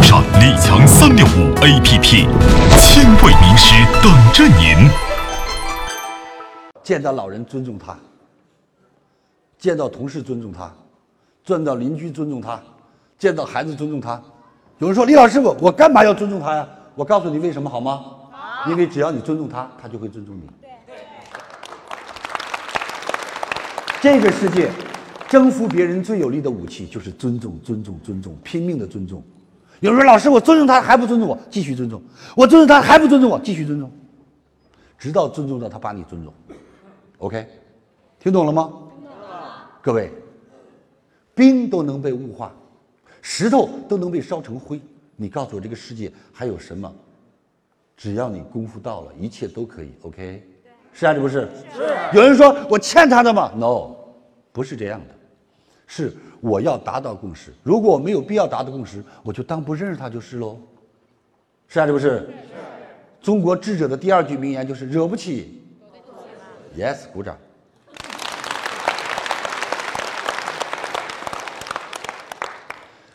用上李强三六五 APP，千位名师等着您。见到老人尊重他，见到同事尊重他，见到邻居尊重他，见到孩子尊重他。有人说李老师，我我干嘛要尊重他呀？我告诉你为什么好吗？因为只要你尊重他，他就会尊重你。这个世界，征服别人最有力的武器就是尊重，尊重，尊重，拼命的尊重。有人说老师，我尊重他还不尊重我，继续尊重；我尊重他还不尊重我，继续尊重，直到尊重到他把你尊重。OK，听懂了吗？各位，冰都能被雾化，石头都能被烧成灰。你告诉我这个世界还有什么？只要你功夫到了，一切都可以。OK，是还是不是？是。有人说我欠他的吗？No，不是这样的，是我要达到共识。如果我没有必要达到共识，我就当不认识他就是喽。是还是不是？中国智者的第二句名言就是惹不起。Yes，鼓掌。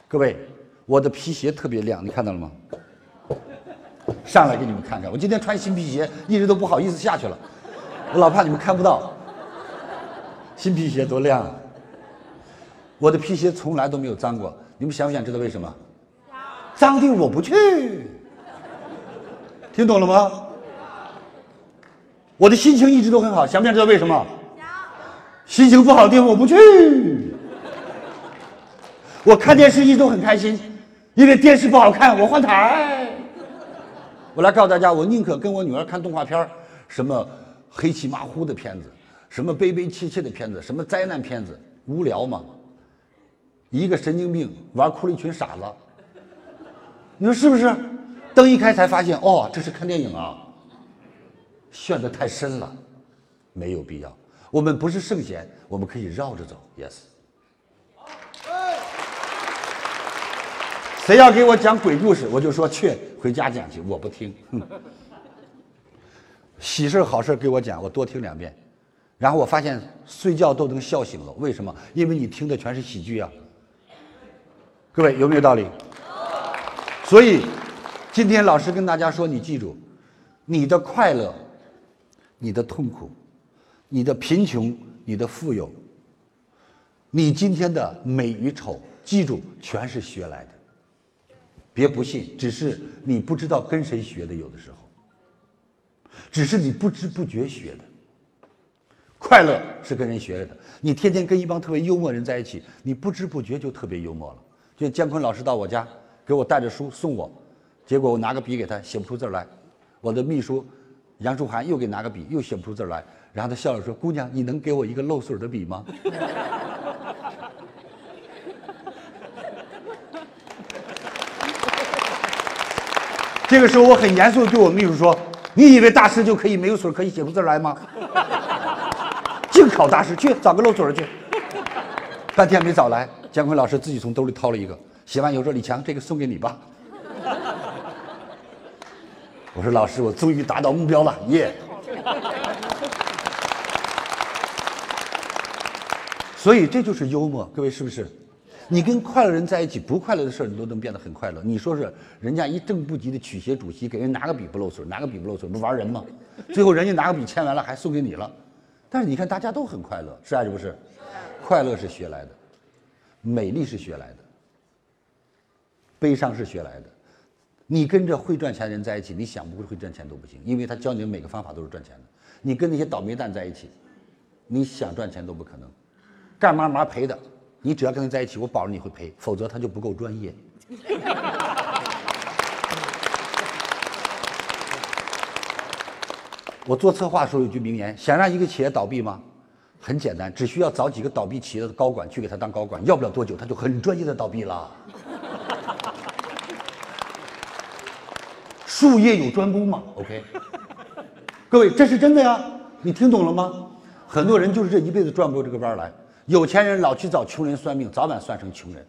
各位，我的皮鞋特别亮，你看到了吗？上来给你们看看，我今天穿新皮鞋，一直都不好意思下去了，我老怕你们看不到。新皮鞋多亮啊！我的皮鞋从来都没有脏过，你们想不想知道为什么？脏的我不去。听懂了吗？我的心情一直都很好，想不想知道为什么？心情不好的地方我不去。我看电视一直都很开心，因为电视不好看，我换台。我来告诉大家，我宁可跟我女儿看动画片什么黑漆麻糊的片子，什么悲悲切切的片子，什么灾难片子，无聊嘛。一个神经病玩哭了一群傻子，你说是不是？灯一开才发现，哦，这是看电影啊。陷得太深了，没有必要。我们不是圣贤，我们可以绕着走。Yes。谁要给我讲鬼故事，我就说去回家讲去，我不听。喜事好事给我讲，我多听两遍。然后我发现睡觉都能笑醒了，为什么？因为你听的全是喜剧啊。各位有没有道理？所以今天老师跟大家说，你记住，你的快乐。你的痛苦，你的贫穷，你的富有，你今天的美与丑，记住，全是学来的。别不信，只是你不知道跟谁学的，有的时候，只是你不知不觉学的。快乐是跟人学来的，你天天跟一帮特别幽默人在一起，你不知不觉就特别幽默了。就姜昆老师到我家，给我带着书送我，结果我拿个笔给他写不出字来，我的秘书。杨树涵又给拿个笔，又写不出字来，然后他笑着说：“姑娘，你能给我一个漏水的笔吗？” 这个时候，我很严肃的对我秘书说：“你以为大师就可以没有水可以写出字来吗？净考大师，去找个漏水的去。”半天没找来，姜昆老师自己从兜里掏了一个，写完以后说：“李强，这个送给你吧。”我说老师，我终于达到目标了，耶！所以这就是幽默，各位是不是？你跟快乐人在一起，不快乐的事你都能变得很快乐。你说是人家一正部级的曲协主席给人拿个笔不漏水，拿个笔不漏水，不玩人吗？最后人家拿个笔签完了还送给你了，但是你看大家都很快乐，是还是不是？快乐是学来的，美丽是学来的，悲伤是学来的。你跟着会赚钱的人在一起，你想不会赚钱都不行，因为他教你的每个方法都是赚钱的。你跟那些倒霉蛋在一起，你想赚钱都不可能，干嘛嘛赔的。你只要跟他在一起，我保证你会赔，否则他就不够专业。我做策划的时候有句名言：想让一个企业倒闭吗？很简单，只需要找几个倒闭企业的高管去给他当高管，要不了多久他就很专业的倒闭了。术业有专攻嘛，OK，各位，这是真的呀，你听懂了吗？很多人就是这一辈子转不过这个弯来。有钱人老去找穷人算命，早晚算成穷人。